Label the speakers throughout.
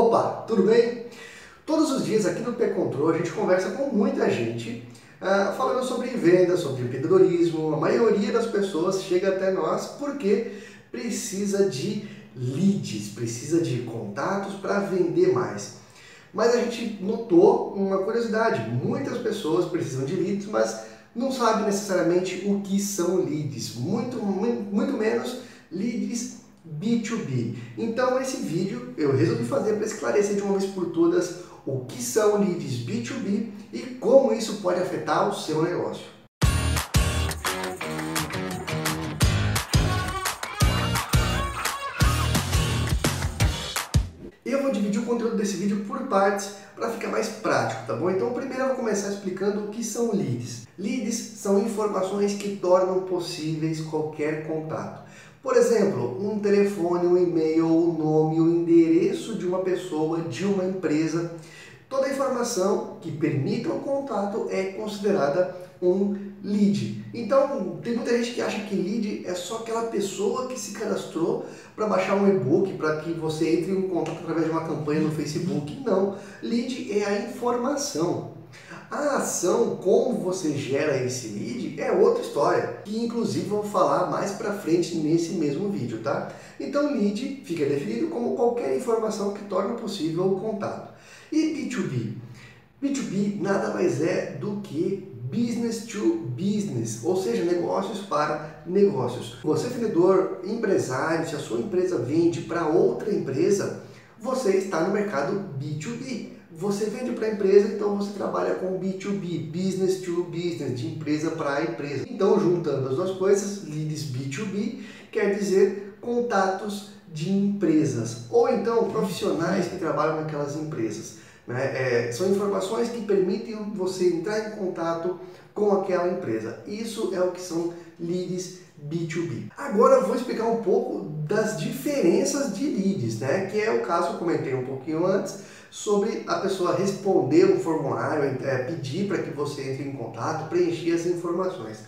Speaker 1: Opa, tudo bem? Todos os dias aqui no P-Control a gente conversa com muita gente uh, falando sobre venda, sobre empreendedorismo. A maioria das pessoas chega até nós porque precisa de leads, precisa de contatos para vender mais. Mas a gente notou uma curiosidade: muitas pessoas precisam de leads, mas não sabem necessariamente o que são leads, muito, muito menos leads B2B. Então esse vídeo eu resolvi fazer para esclarecer de uma vez por todas o que são leads B2B e como isso pode afetar o seu negócio. Eu vou dividir o conteúdo desse vídeo por partes para ficar mais prático, tá bom? Então primeiro eu vou começar explicando o que são leads. Leads são informações que tornam possíveis qualquer contato. Por exemplo, um telefone, um e-mail, o nome, o endereço de uma pessoa, de uma empresa. Toda informação que permita o contato é considerada um lead. Então, tem muita gente que acha que lead é só aquela pessoa que se cadastrou para baixar um e-book, para que você entre em contato através de uma campanha no Facebook. Não, lead é a informação. A ação, como você gera esse lead, é outra história, que inclusive vou falar mais para frente nesse mesmo vídeo, tá? Então, lead fica definido como qualquer informação que torna possível o contato. E B2B? B2B nada mais é do que business to business, ou seja, negócios para negócios. Você, vendedor, empresário, se a sua empresa vende para outra empresa, você está no mercado B2B. Você vende para empresa, então você trabalha com B2B, business to business, de empresa para empresa. Então, juntando as duas coisas, leads B2B quer dizer contatos de empresas, ou então profissionais que trabalham naquelas empresas. Né? É, são informações que permitem você entrar em contato com aquela empresa. Isso é o que são leads B2B. Agora eu vou explicar um pouco das diferenças de leads, né? que é o caso que eu comentei um pouquinho antes, sobre a pessoa responder um formulário, é, pedir para que você entre em contato, preencher as informações.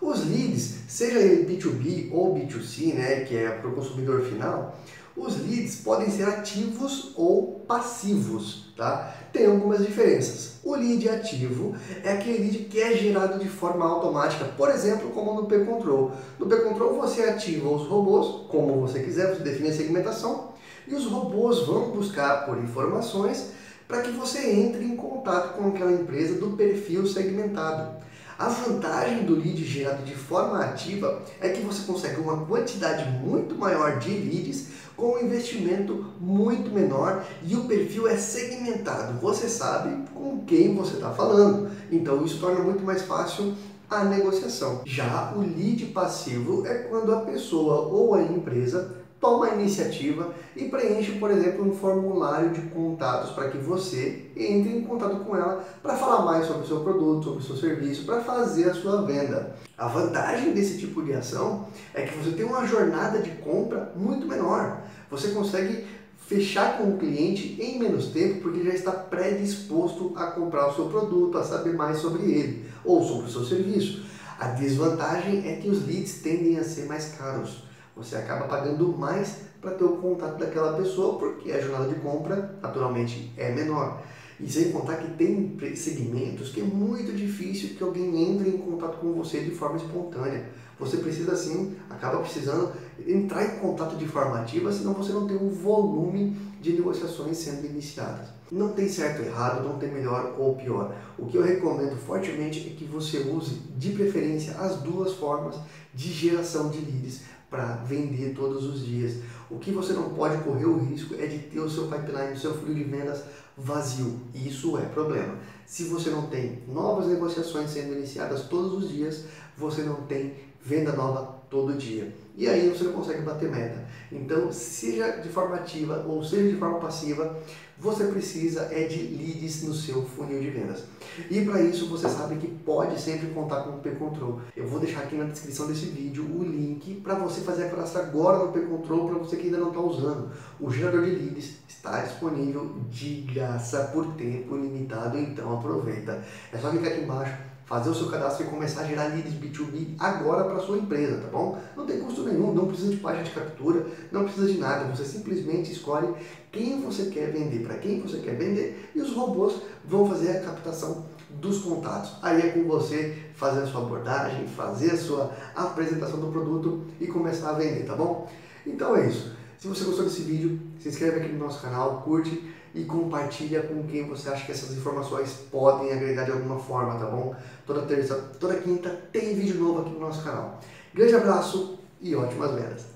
Speaker 1: Os leads, seja ele B2B ou B2C, né, que é para o consumidor final, os leads podem ser ativos ou passivos, tá? Tem algumas diferenças. O lead ativo é aquele lead que é gerado de forma automática, por exemplo, como no P-Control. No P-Control você ativa os robôs, como você quiser, você define a segmentação, e os robôs vão buscar por informações para que você entre em contato com aquela empresa do perfil segmentado. A vantagem do lead gerado de forma ativa é que você consegue uma quantidade muito maior de leads com um investimento muito menor e o perfil é segmentado. Você sabe com quem você está falando. Então isso torna muito mais fácil a negociação. Já o lead passivo é quando a pessoa ou a empresa toma a iniciativa e preenche, por exemplo, um formulário de contatos para que você entre em contato com ela para falar mais sobre o seu produto, sobre o seu serviço, para fazer a sua venda. A vantagem desse tipo de ação é que você tem uma jornada de compra muito menor. Você consegue fechar com o cliente em menos tempo porque já está predisposto a comprar o seu produto, a saber mais sobre ele ou sobre o seu serviço. A desvantagem é que os leads tendem a ser mais caros você acaba pagando mais para ter o contato daquela pessoa, porque a jornada de compra, naturalmente, é menor. E sem contar que tem segmentos que é muito difícil que alguém entre em contato com você de forma espontânea. Você precisa sim, acaba precisando entrar em contato de forma ativa, senão você não tem um volume de negociações sendo iniciadas. Não tem certo ou errado, não tem melhor ou pior. O que eu recomendo fortemente é que você use de preferência as duas formas de geração de leads para vender todos os dias. O que você não pode correr o risco é de ter o seu pipeline, o seu fluxo de vendas vazio. Isso é problema. Se você não tem novas negociações sendo iniciadas todos os dias, você não tem venda nova todo dia. E aí você não consegue bater meta. Então, seja de forma ativa ou seja de forma passiva, você precisa é de leads no seu funil de vendas. E para isso você sabe que pode sempre contar com o P-Control. Eu vou deixar aqui na descrição desse vídeo o link para você fazer a cadastro agora no P-Control para você que ainda não está usando. O gerador de leads está disponível de graça por tempo limitado, então aproveita. É só clicar aqui embaixo fazer o seu cadastro e começar a gerar leads B2B agora para sua empresa, tá bom? Não tem custo nenhum, não precisa de página de captura, não precisa de nada, você simplesmente escolhe quem você quer vender, para quem você quer vender e os robôs vão fazer a captação dos contatos. Aí é com você fazer a sua abordagem, fazer a sua apresentação do produto e começar a vender, tá bom? Então é isso. Se você gostou desse vídeo, se inscreve aqui no nosso canal, curte e compartilha com quem você acha que essas informações podem agregar de alguma forma, tá bom? Toda terça, toda quinta tem vídeo novo aqui no nosso canal. Grande abraço e ótimas vendas!